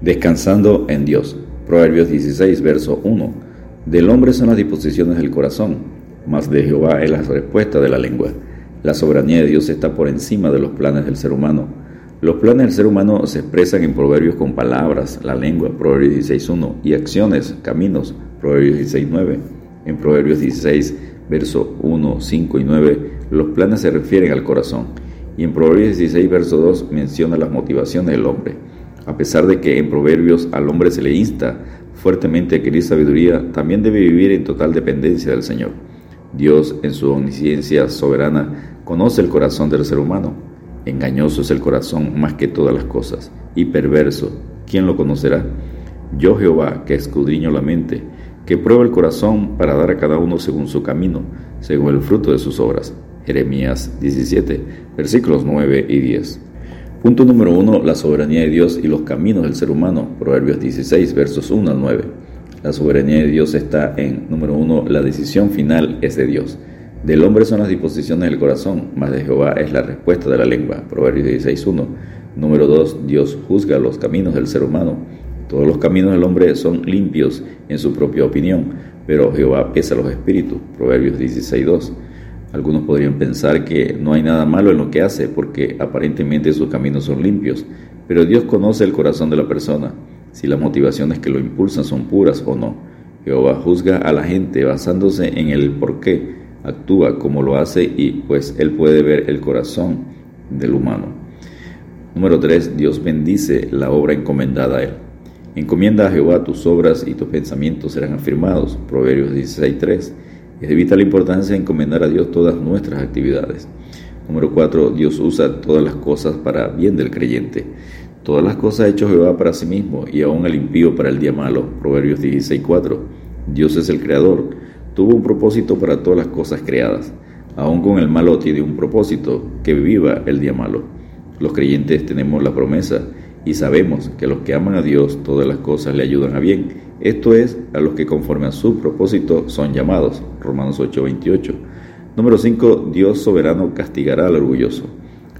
Descansando en Dios. Proverbios 16, verso 1. Del hombre son las disposiciones del corazón, mas de Jehová es la respuesta de la lengua. La soberanía de Dios está por encima de los planes del ser humano. Los planes del ser humano se expresan en proverbios con palabras, la lengua, Proverbios 16.1, y acciones, caminos, Proverbios 16.9. En Proverbios 16, verso 1, 5 y 9, los planes se refieren al corazón. Y en Proverbios 16, verso 2, menciona las motivaciones del hombre. A pesar de que en Proverbios al hombre se le insta fuertemente a adquirir sabiduría, también debe vivir en total dependencia del Señor. Dios, en su omnisciencia soberana, conoce el corazón del ser humano. Engañoso es el corazón más que todas las cosas, y perverso. ¿Quién lo conocerá? Yo Jehová, que escudriño la mente, que prueba el corazón para dar a cada uno según su camino, según el fruto de sus obras. Jeremías 17, versículos 9 y 10. Punto número 1. La soberanía de Dios y los caminos del ser humano. Proverbios 16, versos 1 al 9. La soberanía de Dios está en, número 1, la decisión final es de Dios. Del hombre son las disposiciones del corazón, mas de Jehová es la respuesta de la lengua. Proverbios 16, 1. Número 2. Dios juzga los caminos del ser humano. Todos los caminos del hombre son limpios en su propia opinión, pero Jehová pesa los espíritus. Proverbios 16, 2. Algunos podrían pensar que no hay nada malo en lo que hace porque aparentemente sus caminos son limpios, pero Dios conoce el corazón de la persona, si las motivaciones que lo impulsan son puras o no. Jehová juzga a la gente basándose en el por qué actúa como lo hace y pues él puede ver el corazón del humano. Número 3. Dios bendice la obra encomendada a él. Encomienda a Jehová tus obras y tus pensamientos serán afirmados. Proverbios 16.3. Es de vital importancia encomendar a Dios todas nuestras actividades. Número 4. Dios usa todas las cosas para bien del creyente. Todas las cosas ha hecho Jehová para sí mismo y aún el impío para el día malo. Proverbios 16.4. Dios es el creador. Tuvo un propósito para todas las cosas creadas. Aún con el malo tiene un propósito, que viva el día malo. Los creyentes tenemos la promesa y sabemos que los que aman a Dios todas las cosas le ayudan a bien esto es, a los que conforme a su propósito son llamados. Romanos 8:28. Número 5. Dios soberano castigará al orgulloso.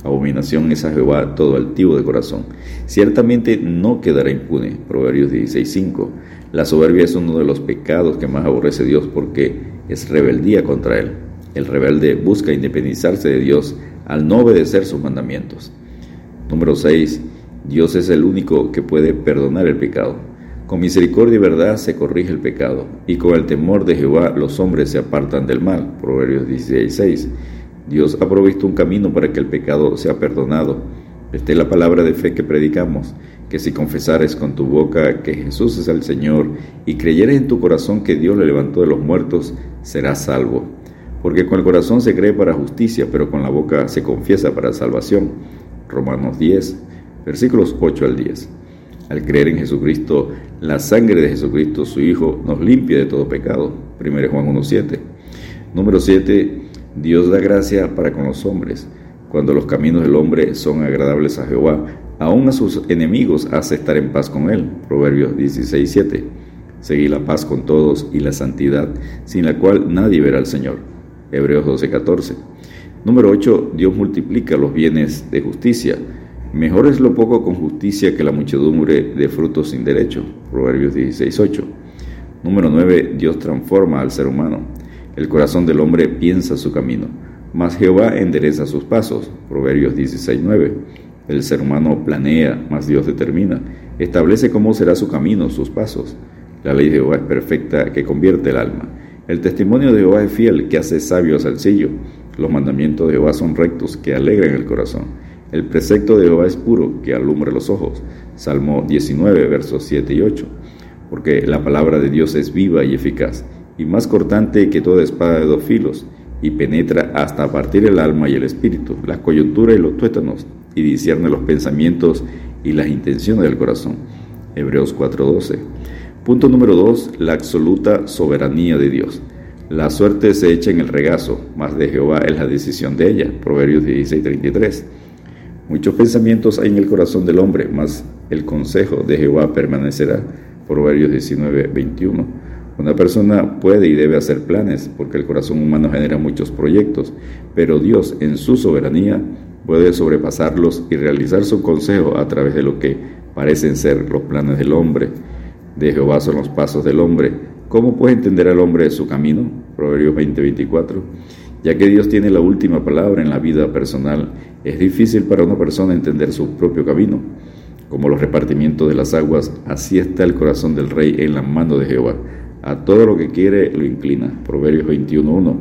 Abominación es a Jehová todo altivo de corazón. Ciertamente no quedará impune. Proverbios 16:5. La soberbia es uno de los pecados que más aborrece Dios porque es rebeldía contra Él. El rebelde busca independizarse de Dios al no obedecer sus mandamientos. Número 6. Dios es el único que puede perdonar el pecado. Con misericordia y verdad se corrige el pecado, y con el temor de Jehová los hombres se apartan del mal. Proverbios 16:6. Dios ha provisto un camino para que el pecado sea perdonado. Esta es la palabra de fe que predicamos, que si confesares con tu boca que Jesús es el Señor y creyeres en tu corazón que Dios le levantó de los muertos, serás salvo. Porque con el corazón se cree para justicia, pero con la boca se confiesa para salvación. Romanos 10, versículos 8 al 10. Al creer en Jesucristo, la sangre de Jesucristo, su Hijo, nos limpia de todo pecado. 1 Juan 1.7. Número 7. Dios da gracia para con los hombres. Cuando los caminos del hombre son agradables a Jehová, aún a sus enemigos hace estar en paz con él. Proverbios 16.7. Seguir la paz con todos y la santidad, sin la cual nadie verá al Señor. Hebreos 12.14. Número 8. Dios multiplica los bienes de justicia Mejor es lo poco con justicia que la muchedumbre de frutos sin derecho. Proverbios 16.8. Número 9. Dios transforma al ser humano. El corazón del hombre piensa su camino, mas Jehová endereza sus pasos. Proverbios 16.9. El ser humano planea, mas Dios determina. Establece cómo será su camino, sus pasos. La ley de Jehová es perfecta, que convierte el alma. El testimonio de Jehová es fiel, que hace sabio sencillo. Los mandamientos de Jehová son rectos, que alegran el corazón. El precepto de Jehová es puro, que alumbre los ojos. Salmo 19, versos 7 y 8. Porque la palabra de Dios es viva y eficaz, y más cortante que toda espada de dos filos, y penetra hasta partir el alma y el espíritu, la coyuntura y los tuétanos, y discierne los pensamientos y las intenciones del corazón. Hebreos 4:12. Punto número 2. La absoluta soberanía de Dios. La suerte se echa en el regazo, mas de Jehová es la decisión de ella. Proverbios 16:33. Muchos pensamientos hay en el corazón del hombre, mas el consejo de Jehová permanecerá. Proverbios 19, 21. Una persona puede y debe hacer planes, porque el corazón humano genera muchos proyectos, pero Dios en su soberanía puede sobrepasarlos y realizar su consejo a través de lo que parecen ser los planes del hombre, de Jehová son los pasos del hombre. ¿Cómo puede entender al hombre su camino? Proverbios 20:24. Ya que Dios tiene la última palabra en la vida personal, es difícil para una persona entender su propio camino. Como los repartimientos de las aguas, así está el corazón del rey en la mano de Jehová. A todo lo que quiere lo inclina. Proverbios 21.1.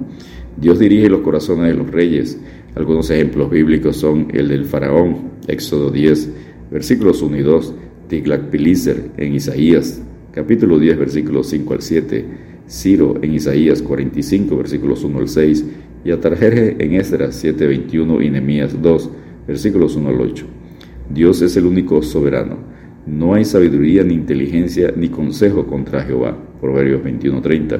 Dios dirige los corazones de los reyes. Algunos ejemplos bíblicos son el del faraón, Éxodo 10, versículos 1 y 2, Tiglac-Pileser en Isaías, capítulo 10, versículos 5 al 7, Ciro en Isaías 45, versículos 1 al 6, y Atarjerje en Esdras 7, 21 y Nehemías 2, versículos 1 al 8. Dios es el único soberano. No hay sabiduría, ni inteligencia, ni consejo contra Jehová. Proverbios 21:30.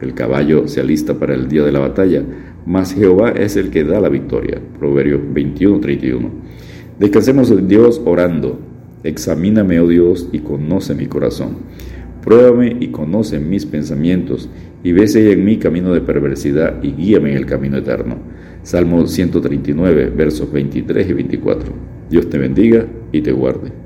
El caballo se alista para el día de la batalla, mas Jehová es el que da la victoria. Proverbios 21:31. Descansemos en Dios orando. Examíname, oh Dios, y conoce mi corazón. Pruébame y conoce mis pensamientos, y ve si en mí camino de perversidad, y guíame en el camino eterno. Salmo 139, versos 23 y 24. Dios te bendiga y te guarde.